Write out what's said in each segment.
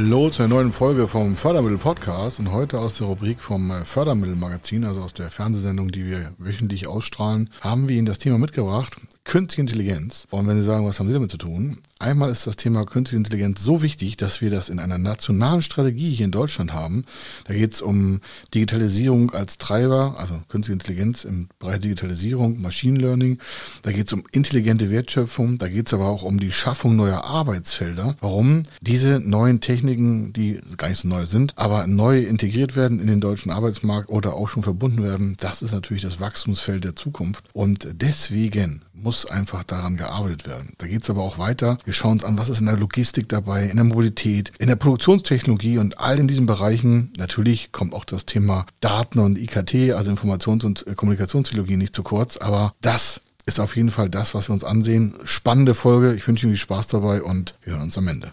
Hallo zu einer neuen Folge vom Fördermittel Podcast und heute aus der Rubrik vom Fördermittel Magazin, also aus der Fernsehsendung, die wir wöchentlich ausstrahlen, haben wir Ihnen das Thema mitgebracht, Künstliche Intelligenz. Und wenn Sie sagen, was haben Sie damit zu tun? Einmal ist das Thema Künstliche Intelligenz so wichtig, dass wir das in einer nationalen Strategie hier in Deutschland haben. Da geht es um Digitalisierung als Treiber, also Künstliche Intelligenz im Bereich Digitalisierung, Machine Learning. Da geht es um intelligente Wertschöpfung. Da geht es aber auch um die Schaffung neuer Arbeitsfelder. Warum? Diese neuen Techniken, die gar nicht so neu sind, aber neu integriert werden in den deutschen Arbeitsmarkt oder auch schon verbunden werden, das ist natürlich das Wachstumsfeld der Zukunft. Und deswegen muss einfach daran gearbeitet werden. Da geht es aber auch weiter. Wir schauen uns an, was ist in der Logistik dabei, in der Mobilität, in der Produktionstechnologie und all in diesen Bereichen. Natürlich kommt auch das Thema Daten und IKT, also Informations- und Kommunikationstechnologie nicht zu kurz, aber das ist auf jeden Fall das, was wir uns ansehen. Spannende Folge. Ich wünsche Ihnen viel Spaß dabei und wir hören uns am Ende.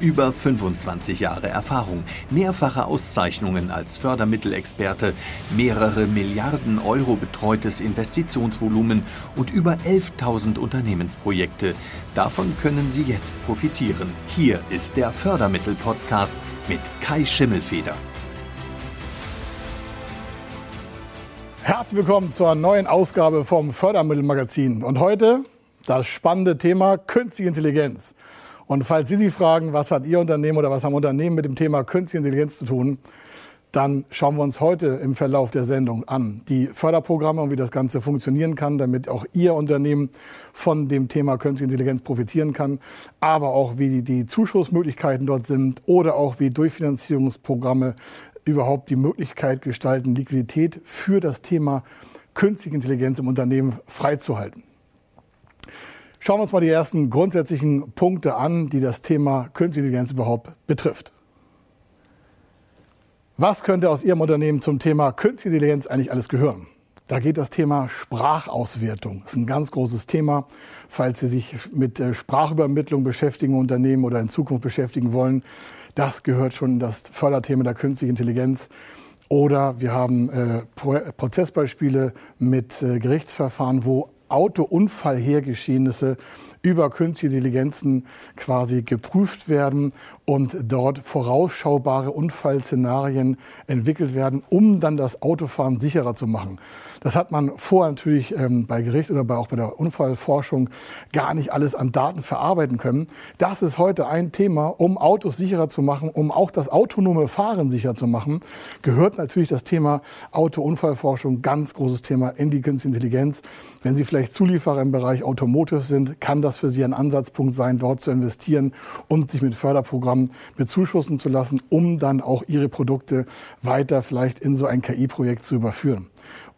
Über 25 Jahre Erfahrung, mehrfache Auszeichnungen als Fördermittelexperte, mehrere Milliarden Euro betreutes Investitionsvolumen und über 11.000 Unternehmensprojekte. Davon können Sie jetzt profitieren. Hier ist der Fördermittel-Podcast mit Kai Schimmelfeder. Herzlich willkommen zur neuen Ausgabe vom Fördermittelmagazin. Und heute das spannende Thema Künstliche Intelligenz. Und falls Sie sich fragen, was hat Ihr Unternehmen oder was haben Unternehmen mit dem Thema Künstliche Intelligenz zu tun, dann schauen wir uns heute im Verlauf der Sendung an die Förderprogramme und wie das Ganze funktionieren kann, damit auch Ihr Unternehmen von dem Thema Künstliche Intelligenz profitieren kann, aber auch wie die Zuschussmöglichkeiten dort sind oder auch wie Durchfinanzierungsprogramme überhaupt die Möglichkeit gestalten, Liquidität für das Thema Künstliche Intelligenz im Unternehmen freizuhalten. Schauen wir uns mal die ersten grundsätzlichen Punkte an, die das Thema Künstliche Intelligenz überhaupt betrifft. Was könnte aus Ihrem Unternehmen zum Thema Künstliche Intelligenz eigentlich alles gehören? Da geht das Thema Sprachauswertung. Das ist ein ganz großes Thema. Falls Sie sich mit äh, Sprachübermittlung beschäftigen, Unternehmen oder in Zukunft beschäftigen wollen, das gehört schon in das Förderthema der künstlichen Intelligenz. Oder wir haben äh, Prozessbeispiele mit äh, Gerichtsverfahren, wo Autounfallhergeschehnisse über künstliche Intelligenzen quasi geprüft werden und dort vorausschaubare Unfallszenarien entwickelt werden, um dann das Autofahren sicherer zu machen. Das hat man vorher natürlich ähm, bei Gericht oder bei, auch bei der Unfallforschung gar nicht alles an Daten verarbeiten können. Das ist heute ein Thema, um Autos sicherer zu machen, um auch das autonome Fahren sicher zu machen, gehört natürlich das Thema Autounfallforschung, ganz großes Thema in die künstliche Intelligenz. Wenn Sie vielleicht Zulieferer im Bereich Automotive sind, kann das das für Sie ein Ansatzpunkt sein, dort zu investieren und sich mit Förderprogrammen bezuschussen zu lassen, um dann auch Ihre Produkte weiter vielleicht in so ein KI-Projekt zu überführen.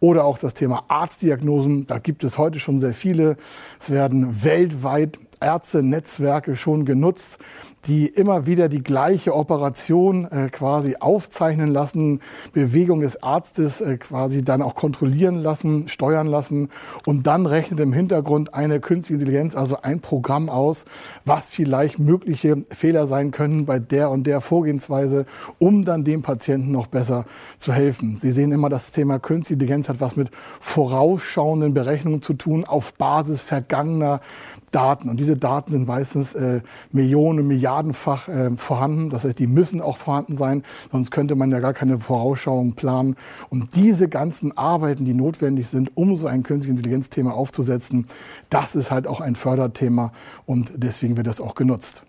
Oder auch das Thema Arztdiagnosen. Da gibt es heute schon sehr viele. Es werden weltweit Ärzte-Netzwerke schon genutzt, die immer wieder die gleiche Operation äh, quasi aufzeichnen lassen, Bewegung des Arztes äh, quasi dann auch kontrollieren lassen, steuern lassen und dann rechnet im Hintergrund eine künstliche Intelligenz, also ein Programm aus, was vielleicht mögliche Fehler sein können bei der und der Vorgehensweise, um dann dem Patienten noch besser zu helfen. Sie sehen immer, das Thema künstliche Intelligenz hat was mit vorausschauenden Berechnungen zu tun auf Basis vergangener Daten. Und diese Daten sind meistens äh, Millionen, Milliardenfach äh, vorhanden. Das heißt, die müssen auch vorhanden sein, sonst könnte man ja gar keine Vorausschauung planen. Und diese ganzen Arbeiten, die notwendig sind, um so ein künstliche Intelligenzthema aufzusetzen, das ist halt auch ein Förderthema und deswegen wird das auch genutzt.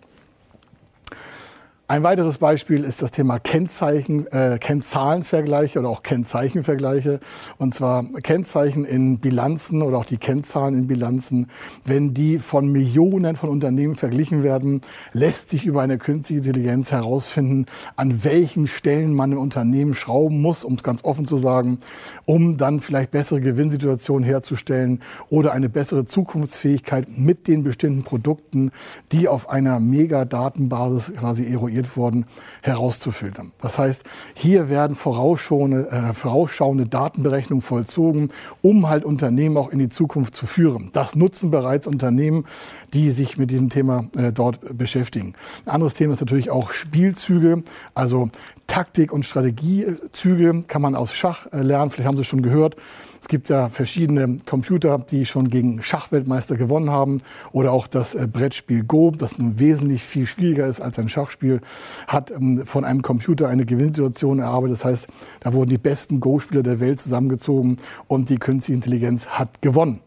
Ein weiteres Beispiel ist das Thema Kennzeichen, äh, Kennzahlenvergleiche oder auch Kennzeichenvergleiche. Und zwar Kennzeichen in Bilanzen oder auch die Kennzahlen in Bilanzen. Wenn die von Millionen von Unternehmen verglichen werden, lässt sich über eine künstliche Intelligenz herausfinden, an welchen Stellen man im Unternehmen schrauben muss, um es ganz offen zu sagen, um dann vielleicht bessere Gewinnsituationen herzustellen oder eine bessere Zukunftsfähigkeit mit den bestimmten Produkten, die auf einer Megadatenbasis quasi eruiert kreiert wurden, herauszufiltern. Das heißt, hier werden vorausschauende, äh, vorausschauende Datenberechnungen vollzogen, um halt Unternehmen auch in die Zukunft zu führen. Das nutzen bereits Unternehmen, die sich mit diesem Thema äh, dort beschäftigen. Ein anderes Thema ist natürlich auch Spielzüge, also Taktik- und Strategiezüge kann man aus Schach äh, lernen. Vielleicht haben Sie schon gehört. Es gibt ja verschiedene Computer, die schon gegen Schachweltmeister gewonnen haben. Oder auch das äh, Brettspiel Go, das nun wesentlich viel schwieriger ist als ein Schachspiel, hat ähm, von einem Computer eine Gewinnsituation erarbeitet. Das heißt, da wurden die besten Go-Spieler der Welt zusammengezogen und die künstliche Intelligenz hat gewonnen.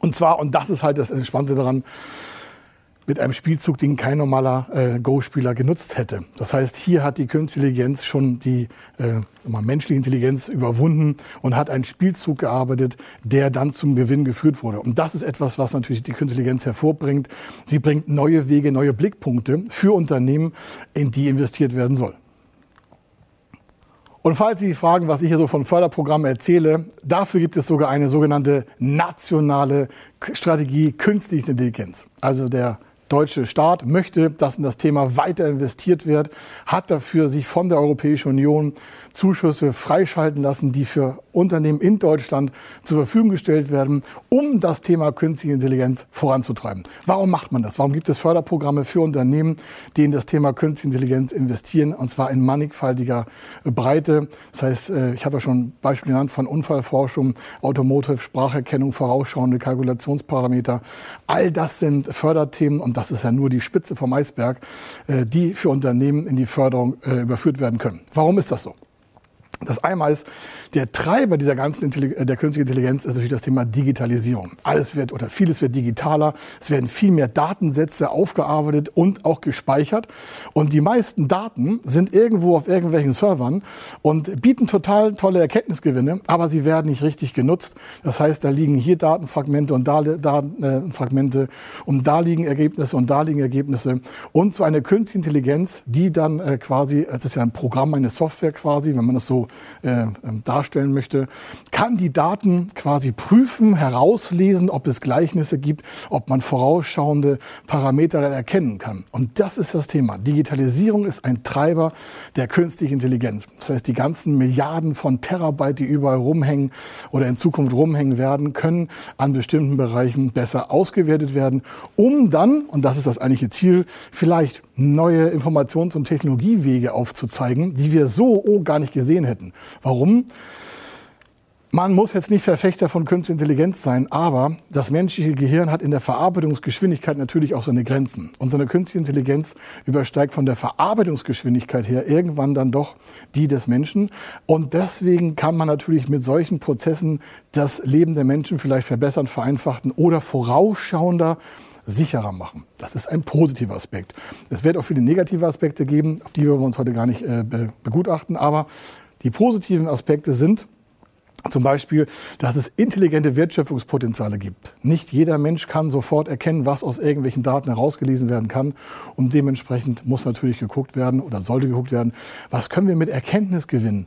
Und zwar, und das ist halt das Entspannte daran, mit einem Spielzug, den kein normaler äh, Go-Spieler genutzt hätte. Das heißt, hier hat die Künstliche Intelligenz schon die äh, menschliche Intelligenz überwunden und hat einen Spielzug gearbeitet, der dann zum Gewinn geführt wurde. Und das ist etwas, was natürlich die Künstliche Intelligenz hervorbringt. Sie bringt neue Wege, neue Blickpunkte für Unternehmen, in die investiert werden soll. Und falls Sie fragen, was ich hier so von Förderprogrammen erzähle, dafür gibt es sogar eine sogenannte nationale Strategie künstliche Intelligenz. Also der deutsche Staat möchte, dass in das Thema weiter investiert wird, hat dafür sich von der Europäischen Union Zuschüsse freischalten lassen, die für Unternehmen in Deutschland zur Verfügung gestellt werden, um das Thema künstliche Intelligenz voranzutreiben. Warum macht man das? Warum gibt es Förderprogramme für Unternehmen, die in das Thema künstliche Intelligenz investieren, und zwar in mannigfaltiger Breite? Das heißt, äh, ich habe ja schon Beispiele genannt von Unfallforschung, Automotive, Spracherkennung, vorausschauende Kalkulationsparameter. All das sind Förderthemen und das ist ja nur die Spitze vom Eisberg, äh, die für Unternehmen in die Förderung äh, überführt werden können. Warum ist das so? Das einmal ist, der Treiber dieser ganzen Intelli äh, der künstlichen Intelligenz ist natürlich das Thema Digitalisierung. Alles wird oder vieles wird digitaler. Es werden viel mehr Datensätze aufgearbeitet und auch gespeichert. Und die meisten Daten sind irgendwo auf irgendwelchen Servern und bieten total tolle Erkenntnisgewinne, aber sie werden nicht richtig genutzt. Das heißt, da liegen hier Datenfragmente und da Datenfragmente und da liegen Ergebnisse und da liegen Ergebnisse. Und so eine künstliche Intelligenz, die dann äh, quasi, es ist ja ein Programm, eine Software quasi, wenn man das so äh, ähm, darstellen möchte, kann die Daten quasi prüfen, herauslesen, ob es Gleichnisse gibt, ob man vorausschauende Parameter erkennen kann. Und das ist das Thema. Digitalisierung ist ein Treiber der künstlichen Intelligenz. Das heißt, die ganzen Milliarden von Terabyte, die überall rumhängen oder in Zukunft rumhängen werden, können an bestimmten Bereichen besser ausgewertet werden, um dann, und das ist das eigentliche Ziel, vielleicht neue Informations- und Technologiewege aufzuzeigen, die wir so oh, gar nicht gesehen hätten. Warum? Man muss jetzt nicht Verfechter von Künstlicher Intelligenz sein, aber das menschliche Gehirn hat in der Verarbeitungsgeschwindigkeit natürlich auch seine Grenzen. Und so eine künstliche Intelligenz übersteigt von der Verarbeitungsgeschwindigkeit her irgendwann dann doch die des Menschen. Und deswegen kann man natürlich mit solchen Prozessen das Leben der Menschen vielleicht verbessern, vereinfachen oder vorausschauender sicherer machen. Das ist ein positiver Aspekt. Es wird auch viele negative Aspekte geben, auf die wir uns heute gar nicht äh, begutachten. Aber die positiven Aspekte sind, zum Beispiel, dass es intelligente Wertschöpfungspotenziale gibt. Nicht jeder Mensch kann sofort erkennen, was aus irgendwelchen Daten herausgelesen werden kann. Und dementsprechend muss natürlich geguckt werden oder sollte geguckt werden, was können wir mit Erkenntnisgewinnen,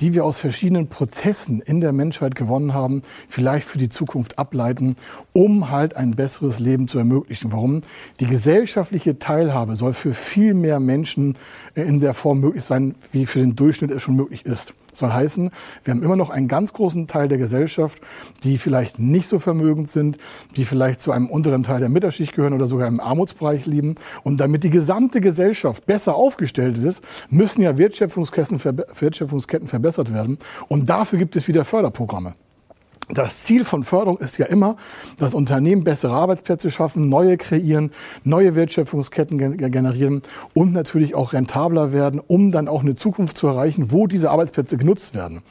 die wir aus verschiedenen Prozessen in der Menschheit gewonnen haben, vielleicht für die Zukunft ableiten, um halt ein besseres Leben zu ermöglichen. Warum? Die gesellschaftliche Teilhabe soll für viel mehr Menschen in der Form möglich sein, wie für den Durchschnitt es schon möglich ist. Das soll heißen, wir haben immer noch einen ganz großen Teil der Gesellschaft, die vielleicht nicht so vermögend sind, die vielleicht zu einem unteren Teil der Mittelschicht gehören oder sogar im Armutsbereich leben. Und damit die gesamte Gesellschaft besser aufgestellt ist, müssen ja Wertschöpfungsketten verbessert werden. Und dafür gibt es wieder Förderprogramme. Das Ziel von Förderung ist ja immer, dass Unternehmen bessere Arbeitsplätze schaffen, neue kreieren, neue Wertschöpfungsketten generieren und natürlich auch rentabler werden, um dann auch eine Zukunft zu erreichen, wo diese Arbeitsplätze genutzt werden.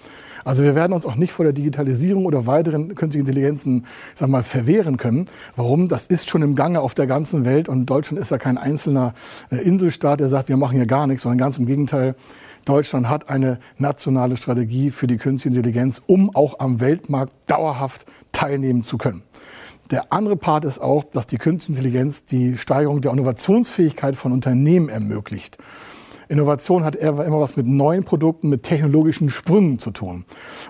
Also wir werden uns auch nicht vor der Digitalisierung oder weiteren künstlichen Intelligenzen, ich sag mal, verwehren können. Warum? Das ist schon im Gange auf der ganzen Welt und Deutschland ist ja kein einzelner äh, Inselstaat, der sagt, wir machen hier gar nichts, sondern ganz im Gegenteil. Deutschland hat eine nationale Strategie für die künstliche Intelligenz, um auch am Weltmarkt dauerhaft teilnehmen zu können. Der andere Part ist auch, dass die künstliche Intelligenz die Steigerung der Innovationsfähigkeit von Unternehmen ermöglicht. Innovation hat immer was mit neuen Produkten, mit technologischen Sprüngen zu tun.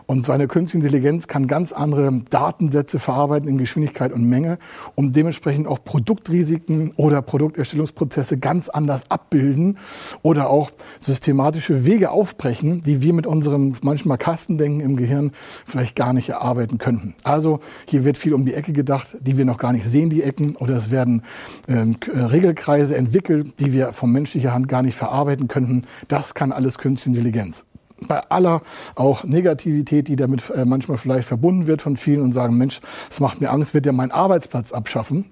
Und so eine künstliche Intelligenz kann ganz andere Datensätze verarbeiten in Geschwindigkeit und Menge, um dementsprechend auch Produktrisiken oder Produkterstellungsprozesse ganz anders abbilden oder auch systematische Wege aufbrechen, die wir mit unserem manchmal Kastendenken im Gehirn vielleicht gar nicht erarbeiten könnten. Also hier wird viel um die Ecke gedacht, die wir noch gar nicht sehen, die Ecken, oder es werden ähm, Regelkreise entwickelt, die wir von menschlicher Hand gar nicht verarbeiten könnten. Das kann alles künstliche Intelligenz bei aller auch Negativität, die damit äh, manchmal vielleicht verbunden wird von vielen und sagen, Mensch, es macht mir Angst, wird ja meinen Arbeitsplatz abschaffen,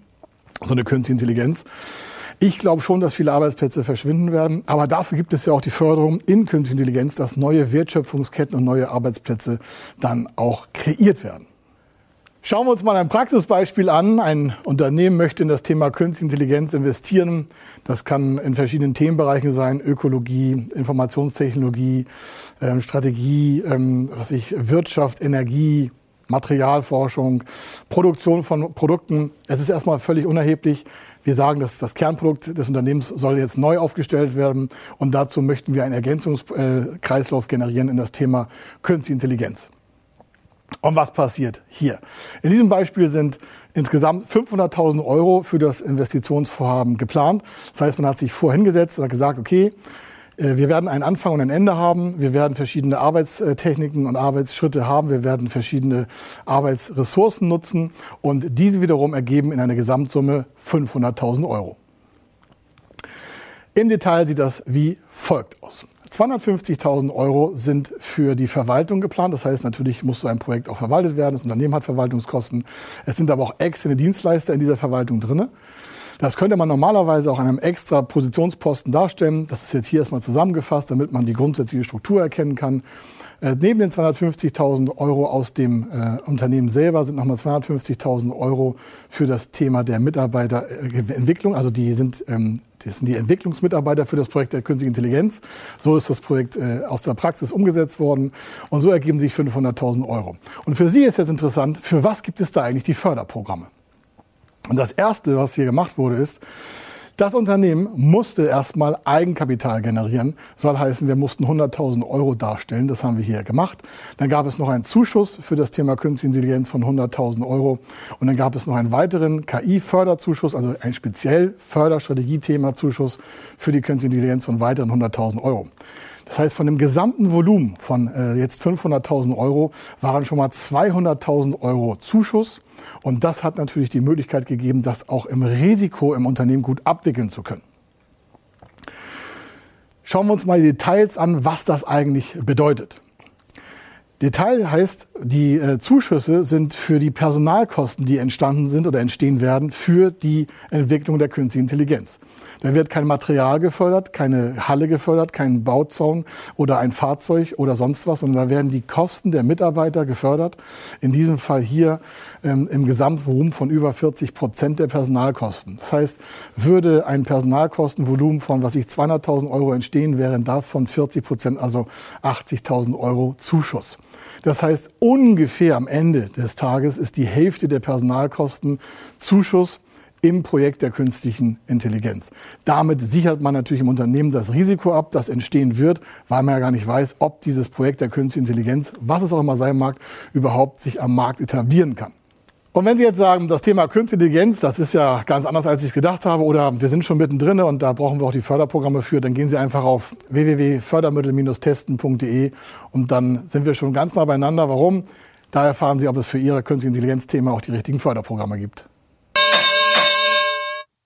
so eine künstliche Intelligenz. Ich glaube schon, dass viele Arbeitsplätze verschwinden werden, aber dafür gibt es ja auch die Förderung in künstliche Intelligenz, dass neue Wertschöpfungsketten und neue Arbeitsplätze dann auch kreiert werden. Schauen wir uns mal ein Praxisbeispiel an. Ein Unternehmen möchte in das Thema Künstliche Intelligenz investieren. Das kann in verschiedenen Themenbereichen sein, Ökologie, Informationstechnologie, ähm, Strategie, ähm, was ich, Wirtschaft, Energie, Materialforschung, Produktion von Produkten. Es ist erstmal völlig unerheblich. Wir sagen, dass das Kernprodukt des Unternehmens soll jetzt neu aufgestellt werden und dazu möchten wir einen Ergänzungskreislauf generieren in das Thema Künstliche Intelligenz. Und was passiert hier? In diesem Beispiel sind insgesamt 500.000 Euro für das Investitionsvorhaben geplant. Das heißt, man hat sich vorhingesetzt und hat gesagt, okay, äh, wir werden einen Anfang und ein Ende haben. Wir werden verschiedene Arbeitstechniken und Arbeitsschritte haben. Wir werden verschiedene Arbeitsressourcen nutzen und diese wiederum ergeben in eine Gesamtsumme 500.000 Euro. Im Detail sieht das wie folgt aus. 250.000 Euro sind für die Verwaltung geplant. Das heißt, natürlich muss so ein Projekt auch verwaltet werden. Das Unternehmen hat Verwaltungskosten. Es sind aber auch externe Dienstleister in dieser Verwaltung drinne. Das könnte man normalerweise auch an einem extra Positionsposten darstellen. Das ist jetzt hier erstmal zusammengefasst, damit man die grundsätzliche Struktur erkennen kann. Äh, neben den 250.000 Euro aus dem äh, Unternehmen selber sind nochmal 250.000 Euro für das Thema der Mitarbeiterentwicklung. Also die sind, ähm, das sind die Entwicklungsmitarbeiter für das Projekt der künstlichen Intelligenz. So ist das Projekt äh, aus der Praxis umgesetzt worden. Und so ergeben sich 500.000 Euro. Und für Sie ist jetzt interessant, für was gibt es da eigentlich die Förderprogramme? Und das Erste, was hier gemacht wurde, ist, das Unternehmen musste erstmal Eigenkapital generieren. Soll heißen, wir mussten 100.000 Euro darstellen. Das haben wir hier gemacht. Dann gab es noch einen Zuschuss für das Thema Künstliche Intelligenz von 100.000 Euro. Und dann gab es noch einen weiteren KI-Förderzuschuss, also ein speziell Förderstrategie-Thema-Zuschuss für die Künstliche Intelligenz von weiteren 100.000 Euro. Das heißt, von dem gesamten Volumen von äh, jetzt 500.000 Euro waren schon mal 200.000 Euro Zuschuss. Und das hat natürlich die Möglichkeit gegeben, das auch im Risiko im Unternehmen gut abwickeln zu können. Schauen wir uns mal die Details an, was das eigentlich bedeutet. Detail heißt, die äh, Zuschüsse sind für die Personalkosten, die entstanden sind oder entstehen werden, für die Entwicklung der künstlichen Intelligenz. Da wird kein Material gefördert, keine Halle gefördert, kein Bauzaun oder ein Fahrzeug oder sonst was, sondern da werden die Kosten der Mitarbeiter gefördert. In diesem Fall hier ähm, im Gesamtvolumen von über 40 Prozent der Personalkosten. Das heißt, würde ein Personalkostenvolumen von, was ich 200.000 Euro entstehen, wären davon 40 Prozent, also 80.000 Euro Zuschuss. Das heißt, ungefähr am Ende des Tages ist die Hälfte der Personalkosten Zuschuss im Projekt der künstlichen Intelligenz. Damit sichert man natürlich im Unternehmen das Risiko ab, das entstehen wird, weil man ja gar nicht weiß, ob dieses Projekt der künstlichen Intelligenz, was es auch immer sein mag, überhaupt sich am Markt etablieren kann. Und wenn Sie jetzt sagen, das Thema Künstliche Intelligenz, das ist ja ganz anders, als ich es gedacht habe, oder wir sind schon mittendrin und da brauchen wir auch die Förderprogramme für, dann gehen Sie einfach auf www.fördermittel-testen.de und dann sind wir schon ganz nah beieinander. Warum? Da erfahren Sie, ob es für Ihr Künstliche Intelligenz-Thema auch die richtigen Förderprogramme gibt.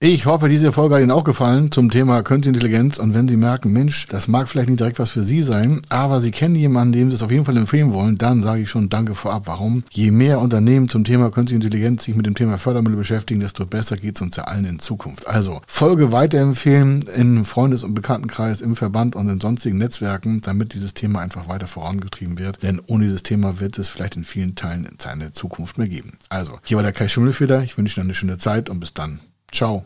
Ich hoffe, diese Folge hat Ihnen auch gefallen zum Thema Künstliche Intelligenz. Und wenn Sie merken, Mensch, das mag vielleicht nicht direkt was für Sie sein, aber Sie kennen jemanden, dem Sie es auf jeden Fall empfehlen wollen, dann sage ich schon Danke vorab. Warum? Je mehr Unternehmen zum Thema Künstliche Intelligenz sich mit dem Thema Fördermittel beschäftigen, desto besser geht es uns ja allen in Zukunft. Also Folge weiterempfehlen im Freundes- und Bekanntenkreis, im Verband und in sonstigen Netzwerken, damit dieses Thema einfach weiter vorangetrieben wird. Denn ohne dieses Thema wird es vielleicht in vielen Teilen seine Zukunft mehr geben. Also, hier war der Kai Schimmelfeder. Ich wünsche Ihnen eine schöne Zeit und bis dann. Ciao.